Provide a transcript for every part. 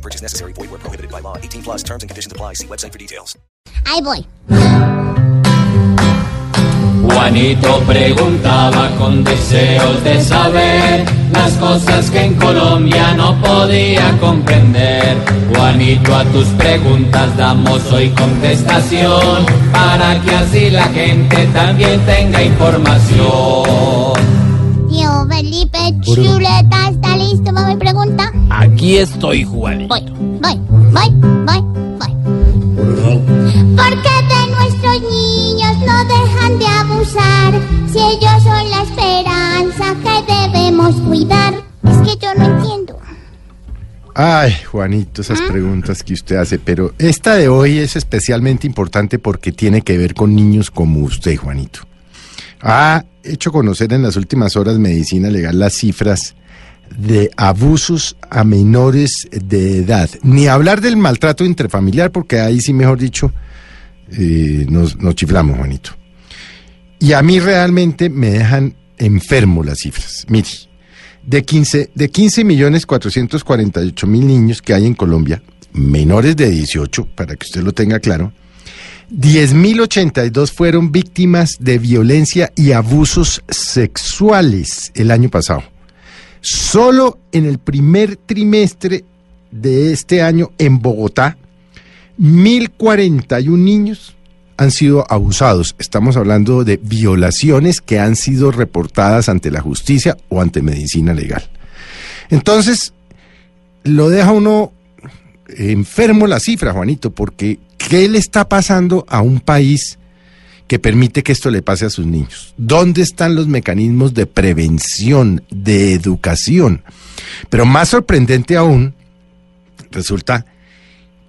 No purchase necessary. Void where prohibited by law. 18 plus terms and conditions apply. See website for details. Ahí voy. Juanito preguntaba con deseos de saber las cosas que en Colombia no podía comprender. Juanito, a tus preguntas damos hoy contestación para que así la gente también tenga información. Tío Felipe Chuleta, ¿está listo para mi pregunta? Aquí estoy, Juanito. Voy, voy, voy, voy, voy. ¿Por qué de nuestros niños no dejan de abusar? Si ellos son la esperanza que debemos cuidar. Es que yo no entiendo. Ay, Juanito, esas preguntas que usted hace, pero esta de hoy es especialmente importante porque tiene que ver con niños como usted, Juanito. Ha hecho conocer en las últimas horas Medicina Legal las cifras de abusos a menores de edad. Ni hablar del maltrato intrafamiliar, porque ahí sí, mejor dicho, eh, nos, chiflamos, Juanito. Y a mí realmente me dejan enfermo las cifras. Mire, de 15, de 15 millones 448 mil niños que hay en Colombia, menores de 18, para que usted lo tenga claro, 10.082 fueron víctimas de violencia y abusos sexuales el año pasado. Solo en el primer trimestre de este año en Bogotá, 1.041 niños han sido abusados. Estamos hablando de violaciones que han sido reportadas ante la justicia o ante medicina legal. Entonces, lo deja uno enfermo la cifra, Juanito, porque ¿qué le está pasando a un país que permite que esto le pase a sus niños? ¿Dónde están los mecanismos de prevención, de educación? Pero más sorprendente aún, resulta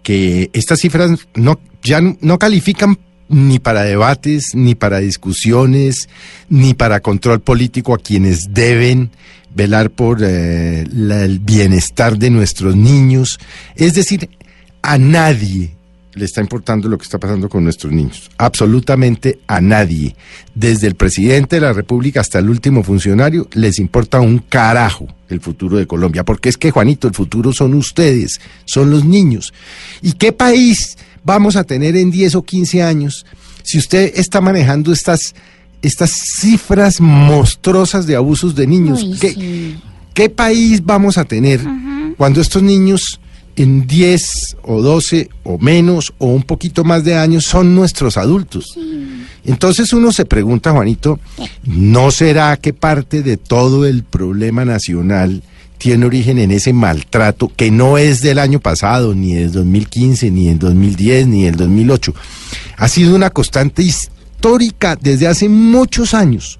que estas cifras no, ya no califican ni para debates, ni para discusiones, ni para control político a quienes deben velar por eh, el bienestar de nuestros niños. Es decir, a nadie le está importando lo que está pasando con nuestros niños. Absolutamente a nadie. Desde el presidente de la República hasta el último funcionario les importa un carajo el futuro de Colombia. Porque es que, Juanito, el futuro son ustedes, son los niños. ¿Y qué país vamos a tener en 10 o 15 años si usted está manejando estas, estas cifras monstruosas de abusos de niños? Uy, ¿Qué, sí. ¿Qué país vamos a tener cuando estos niños en 10 o 12 o menos o un poquito más de años son nuestros adultos? Entonces uno se pregunta, Juanito, ¿no será que parte de todo el problema nacional tiene origen en ese maltrato que no es del año pasado, ni del 2015, ni del 2010, ni del 2008? Ha sido una constante histórica desde hace muchos años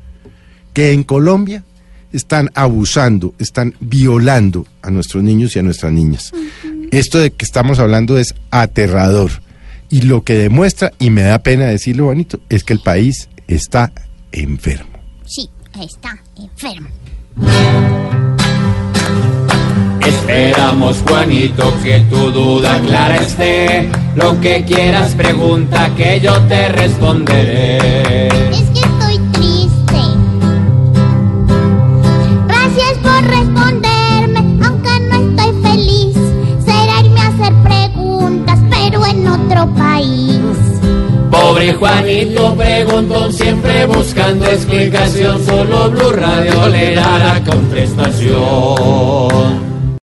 que en Colombia están abusando, están violando a nuestros niños y a nuestras niñas. Esto de que estamos hablando es aterrador. Y lo que demuestra, y me da pena decirlo bonito, es que el país está enfermo. Sí, está enfermo. Esperamos, Juanito, que tu duda clara esté. Lo que quieras pregunta que yo te responderé. Es que estoy triste. Gracias por responderme, Juanito preguntó siempre buscando explicación. Solo Blue Radio le da la contestación.